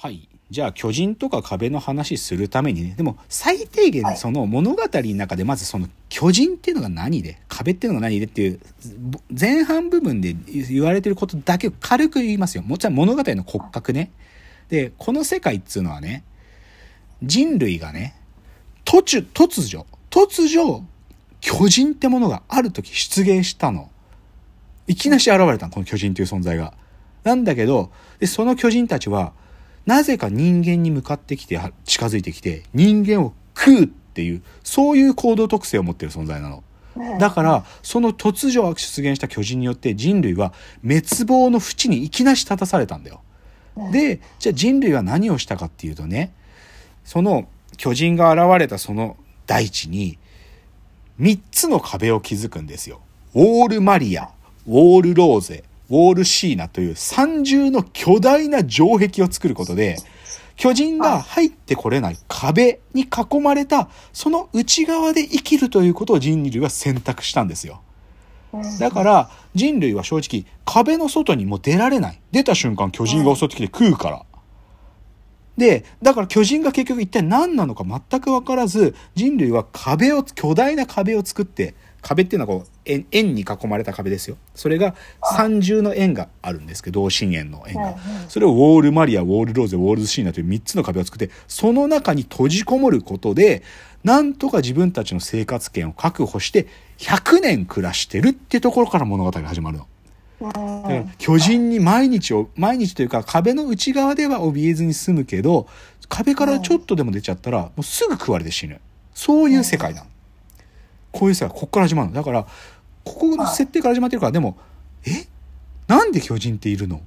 はい。じゃあ、巨人とか壁の話するためにね、でも最低限その物語の中でまずその巨人っていうのが何で、壁っていうのが何でっていう、ぼ前半部分で言われてることだけを軽く言いますよ。もちろん物語の骨格ね。で、この世界っつうのはね、人類がね、突如、突如、突如、巨人ってものがある時出現したの。いきなし現れたの、この巨人という存在が。なんだけど、で、その巨人たちは、なぜか人間に向かってきて、は近づいてきて、人間を食うっていう、そういう行動特性を持ってる存在なの。だから、その突如出現した巨人によって人類は滅亡の淵にいきなし立たされたんだよ。で、じゃあ人類は何をしたかっていうとね、その巨人が現れたその大地に、3つの壁を築くんですよ。ウォールマリア、ウォールローゼ、ウォールシーナという三重の巨大な城壁を作ることで、巨人が入ってこれない壁に囲まれた、その内側で生きるということを人類は選択したんですよ。だから人類は正直壁の外にもう出られない。出た瞬間巨人が襲ってきて食うから。で、だから巨人が結局一体何なのか全く分からず、人類は壁を、巨大な壁を作って、壁っていうのはこう円、円に囲まれた壁ですよ。それが三重の円があるんですけど、同心円の円が。それをウォールマリア、ウォールローゼ、ウォールシーナという三つの壁を作って、その中に閉じこもることで、なんとか自分たちの生活圏を確保して、100年暮らしてるっていうところから物語が始まるの。だから巨人に毎日を、毎日というか壁の内側では怯えずに済むけど、壁からちょっとでも出ちゃったら、もうすぐ食われて死ぬ。そういう世界なの。こういう世界、こっから始まるの。だから、ここの設定から始まってるから、でも、え？なんで巨人っているの？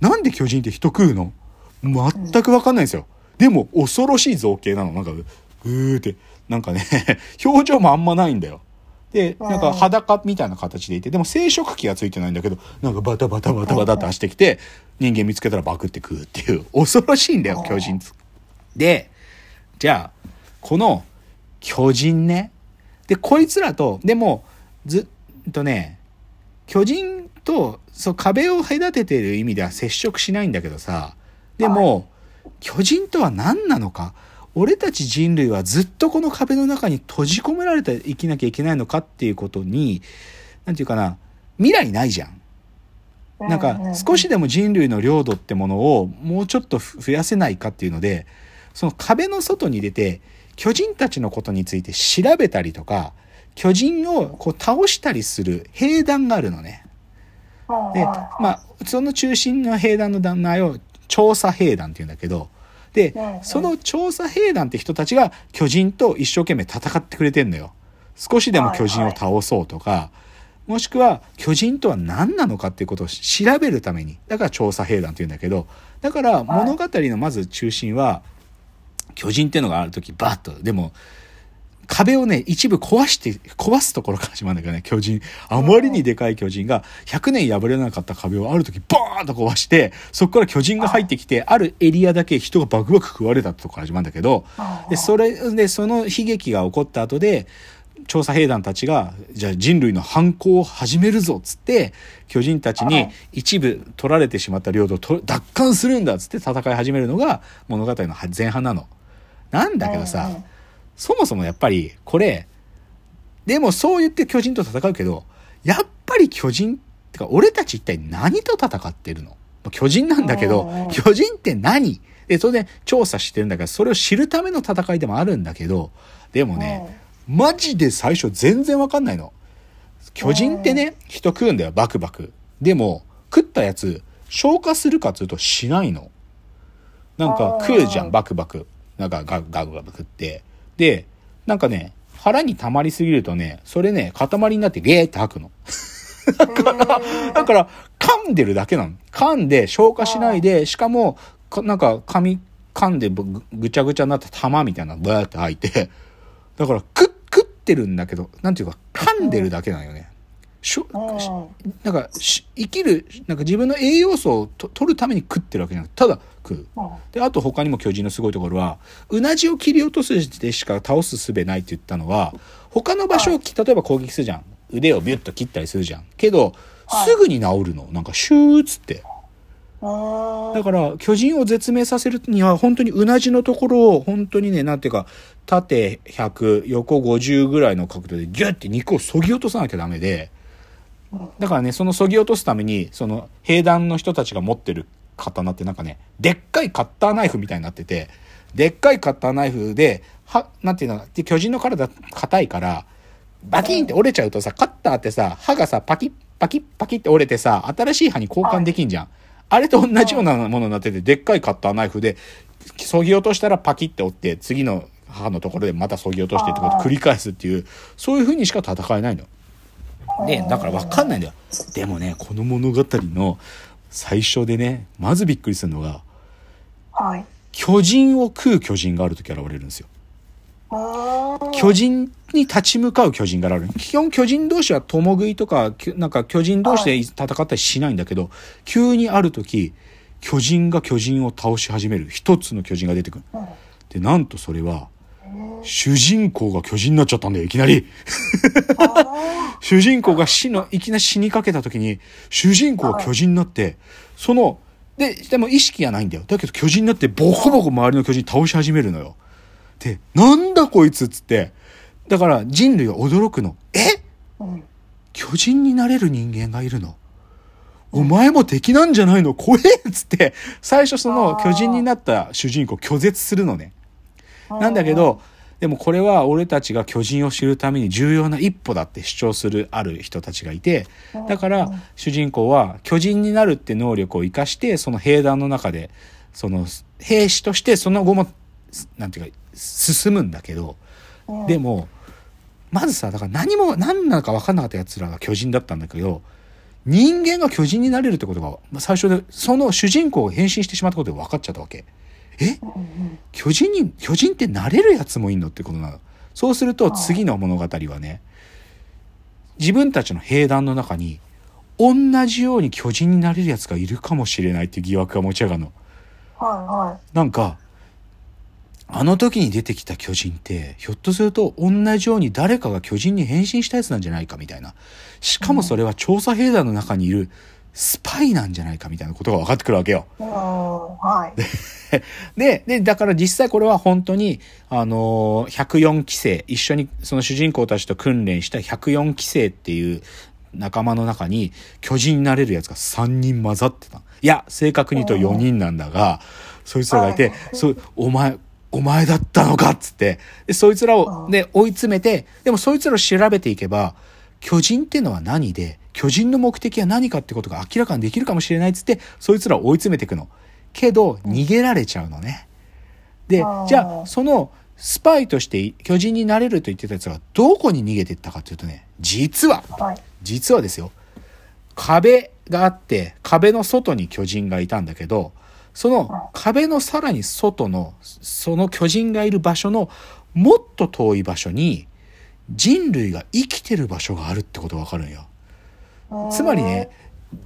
なんで巨人って人食うの？全くわかんないんですよ。でも、恐ろしい造形なの。なんか、うーって、なんかね、表情もあんまないんだよ。で、なんか裸みたいな形でいて、でも生殖器がついてないんだけど、なんかバタバタバタバタって走ってきて、人間見つけたらバクって食うっていう、恐ろしいんだよ、巨人。で、じゃあ、この巨人ね。で、こいつらと、でも、ずっとね、巨人と、そう、壁を隔ててる意味では接触しないんだけどさ、でも、巨人とは何なのか、俺たち人類はずっとこの壁の中に閉じ込められて生きなきゃいけないのかっていうことに、なんていうかな、未来ないじゃん。なんか少しでも人類の領土ってものをもうちょっと増やせないかっていうので、その壁の外に出て巨人たちのことについて調べたりとか、巨人をこう倒したりする兵団があるのね。で、まあ、その中心の兵団の名前を調査兵団って言うんだけど、で、その調査兵団って人たちが巨人と一生懸命戦ってくれてんのよ。少しでも巨人を倒そうとか、もしくは巨人とは何なのかっていうことを調べるために。だから調査兵団って言うんだけど、だから物語のまず中心は、巨人っていうのがある時バッと、でも、壁をね、一部壊して、壊すところから始まるんだけどね、巨人。あまりにでかい巨人が、100年破れなかった壁をある時ボーンと壊して、そこから巨人が入ってきて、あるエリアだけ人がバクバク食われたってとこから始まるんだけど、で、それで、その悲劇が起こった後で、調査兵団たちが、じゃあ人類の反抗を始めるぞっつって、巨人たちに一部取られてしまった領土をと奪還するんだっつって戦い始めるのが物語の前半なの。なんだけどさ、そもそもやっぱりこれ、でもそう言って巨人と戦うけど、やっぱり巨人ってか俺たち一体何と戦ってるの？巨人なんだけど、巨人って何？で、当然調査してるんだから、それを知るための戦いでもあるんだけど、でもね、マジで最初全然わかんないの。巨人ってね、人食うんだよ、バクバク。でも、食ったやつ、消化するかっつうとしないの。なんか食うじゃん、バクバク。なんかガガブガブ食って。で、なんかね、腹に溜まりすぎるとね、それね、塊になってゲーって吐くの。だから、だから、噛んでるだけなの。噛んで消化しないで、しかも、かなんか噛み、噛んでぐぐちゃぐちゃになった玉みたいなのバーって吐いて、だから、食、食ってるんだけど、なんていうか、噛んでるだけなんよね。しょ、しなんかし、生きる、なんか自分の栄養素をと取るために食ってるわけじゃなくて、ただ食う。で、あと他にも巨人のすごいところは、うなじを切り落とすでしか倒す術ないって言ったのは、他の場所をき、例えば攻撃するじゃん。腕をビュッと切ったりするじゃん。けど、すぐに治るの。なんかシューっつって。だから巨人を絶命させるには本当にうなじのところを本当にね、なんていうか、縦100、横50ぐらいの角度でギュッて肉を削ぎ落とさなきゃダメで、だからね、その削ぎ落とすために、その兵団の人たちが持ってる刀ってなんかね、でっかいカッターナイフみたいになってて、でっかいカッターナイフで、は、なんていうの、巨人の体硬いから、バキンって折れちゃうとさ、カッターってさ、刃がさ、パキッパキッパキッって折れてさ、新しい刃に交換できんじゃん。あれと同じようなものになってて、でっかいカッターナイフで、削ぎ落としたらパキッて折って、次の刃のところでまた削ぎ落としてってことを繰り返すっていう、そういう風にしか戦えないの。で、だからわかんないんだよ。でもね、この物語の最初でね、まずびっくりするのが、はい。巨人を食う巨人がある時現れるんですよ。巨人に立ち向かう巨人がある。基本巨人同士は共食いとか、なんか巨人同士で戦ったりしないんだけど、急にある時、巨人が巨人を倒し始める。一つの巨人が出てくる。で、なんとそれは、主人公が巨人になっちゃったんだよ、いきなり。主人公が死の、いきなり死にかけた時に、主人公が巨人になって、その、で、でも意識がないんだよ。だけど巨人になってボコボコ周りの巨人倒し始めるのよ。で、なんだこいつっつって、だから人類は驚くの。え、うん、巨人になれる人間がいるの？お前も敵なんじゃないの？怖え！っつって、最初その巨人になった主人公拒絶するのね。なんだけど、でもこれは俺たちが巨人を知るために重要な一歩だって主張するある人たちがいて、だから主人公は巨人になるって能力を活かして、その兵団の中で、その兵士としてその後も、なんていうか、進むんだけど、でも、まずさ、だから何も、何なのか分かんなかった奴らが巨人だったんだけど、人間が巨人になれるってことが、最初で、その主人公が変身してしまったことで分かっちゃったわけ。え？巨人に、巨人ってなれるやつもいんのってことなの？そうすると次の物語はね、自分たちの兵団の中に、同じように巨人になれるやつがいるかもしれないっていう疑惑が持ち上がるの。はいはい。なんか、あの時に出てきた巨人って、ひょっとすると同じように誰かが巨人に変身したやつなんじゃないかみたいな。しかもそれは調査兵団の中にいるスパイなんじゃないかみたいなことが分かってくるわけよ。はい。で、で、だから実際これは本当に、あのー、104期生、一緒にその主人公たちと訓練した104期生っていう仲間の中に巨人になれるやつが3人混ざってた。いや、正確に言うと4人なんだが、そいつらがいて、そう、お前、お前だったのかっつって、で、そいつらを、で、追い詰めて、でもそいつらを調べていけば、巨人っていうのは何で、巨人の目的は何かってことが明らかにできるかもしれないっつって、そいつらを追い詰めていくの。けど、逃げられちゃうのね。で、じゃあ、その、スパイとして巨人になれると言ってたやつがどこに逃げていったかというとね、実は、実はですよ、壁があって、壁の外に巨人がいたんだけど、その壁のさらに外の、その巨人がいる場所のもっと遠い場所に人類が生きてる場所があるってことがわかるんよ。つまりね、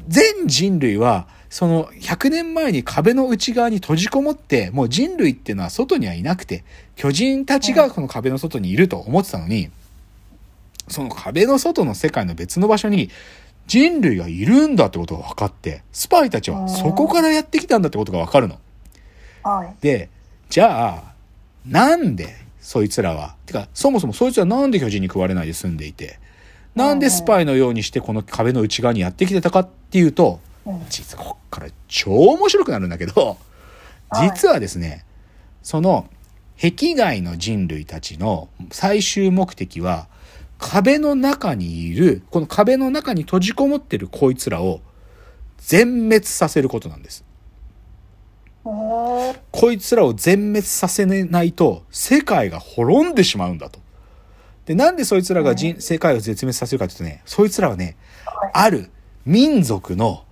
全人類はその100年前に壁の内側に閉じこもって、もう人類っていうのは外にはいなくて、巨人たちがこの壁の外にいると思ってたのに、その壁の外の世界の別の場所に人類がいるんだってことが分かって、スパイたちはそこからやってきたんだってことが分かるの。はい、で、じゃあ、なんでそいつらは、てか、そもそもそいつはなんで巨人に食われないで済んでいて、なんでスパイのようにしてこの壁の内側にやってきてたかっていうと、実はこっから超面白くなるんだけど、実はですね、その壁外の人類たちの最終目的は、壁の中にいる、この壁の中に閉じこもってるこいつらを全滅させることなんです。こいつらを全滅させないと世界が滅んでしまうんだと。で、なんでそいつらが人、世界を絶滅させるかというとね、そいつらはね、ある民族の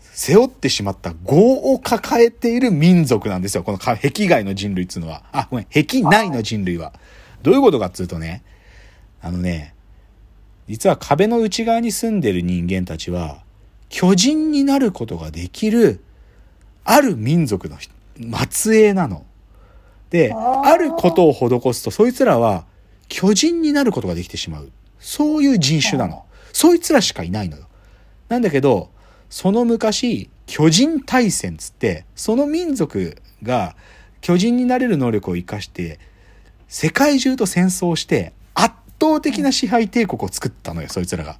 背負ってしまった業を抱えている民族なんですよ。この壁外の人類っていうのは。あ、ごめん、壁内の人類は。どういうことかっていうとね、あのね、実は壁の内側に住んでる人間たちは、巨人になることができる、ある民族の末裔なの。で、あることを施すと、そいつらは巨人になることができてしまう。そういう人種なの。そいつらしかいないのよ。なんだけど、その昔、巨人大戦つって、その民族が巨人になれる能力を生かして、世界中と戦争して、圧倒的な支配帝国を作ったのよ、そいつらが。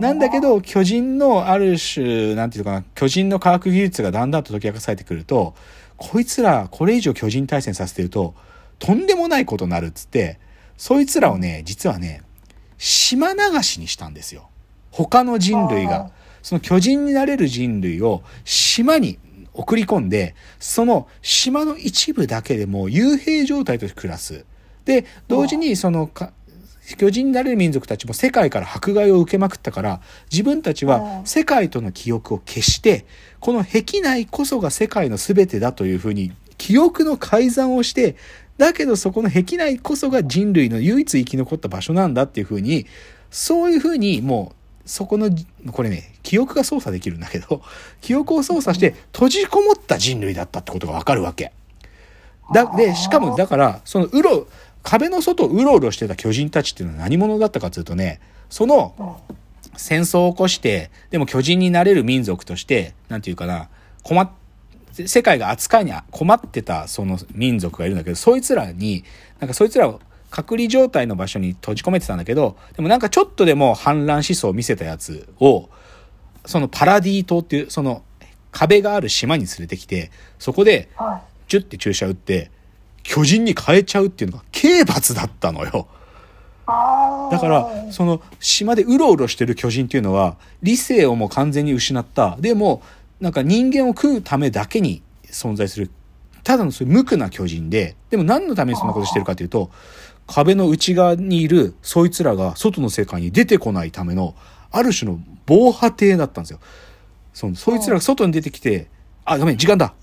なんだけど、巨人のある種、なんていうのかな、巨人の科学技術がだんだんと解き明かされてくると、こいつら、これ以上巨人対戦させてると、とんでもないことになるっつって、そいつらをね、実はね、島流しにしたんですよ。他の人類が。その巨人になれる人類を島に送り込んで、その島の一部だけでも幽閉状態として暮らす。で、同時にそのか、巨人になれる民族たちも世界から迫害を受けまくったから、自分たちは世界との記憶を消して、この壁内こそが世界の全てだというふうに、記憶の改ざんをして、だけどそこの壁内こそが人類の唯一生き残った場所なんだっていうふうに、そういうふうにもう、そこの、これね、記憶が操作できるんだけど、記憶を操作して閉じこもった人類だったってことがわかるわけ。だ、で、しかもだから、そのうろ、壁の外をうろうろしてた巨人たちっていうのは何者だったかというとね、その戦争を起こして、でも巨人になれる民族として、なんていうかな、困っ、世界が扱いに困ってたその民族がいるんだけど、そいつらに、なんかそいつらを隔離状態の場所に閉じ込めてたんだけど、でもなんかちょっとでも反乱思想を見せたやつを、そのパラディ島っていう、その壁がある島に連れてきて、そこで、はい。ジュッて注射打って、巨人に変えちゃうっていうのが刑罰だったのよ。だから、その島でうろうろしてる巨人っていうのは、理性をもう完全に失った。でも、なんか人間を食うためだけに存在する。ただのそういう無垢な巨人で、でも何のためにそんなことしてるかというと、壁の内側にいるそいつらが外の世界に出てこないための、ある種の防波堤だったんですよ。そのそいつらが外に出てきて、あ、ごめん、時間だ。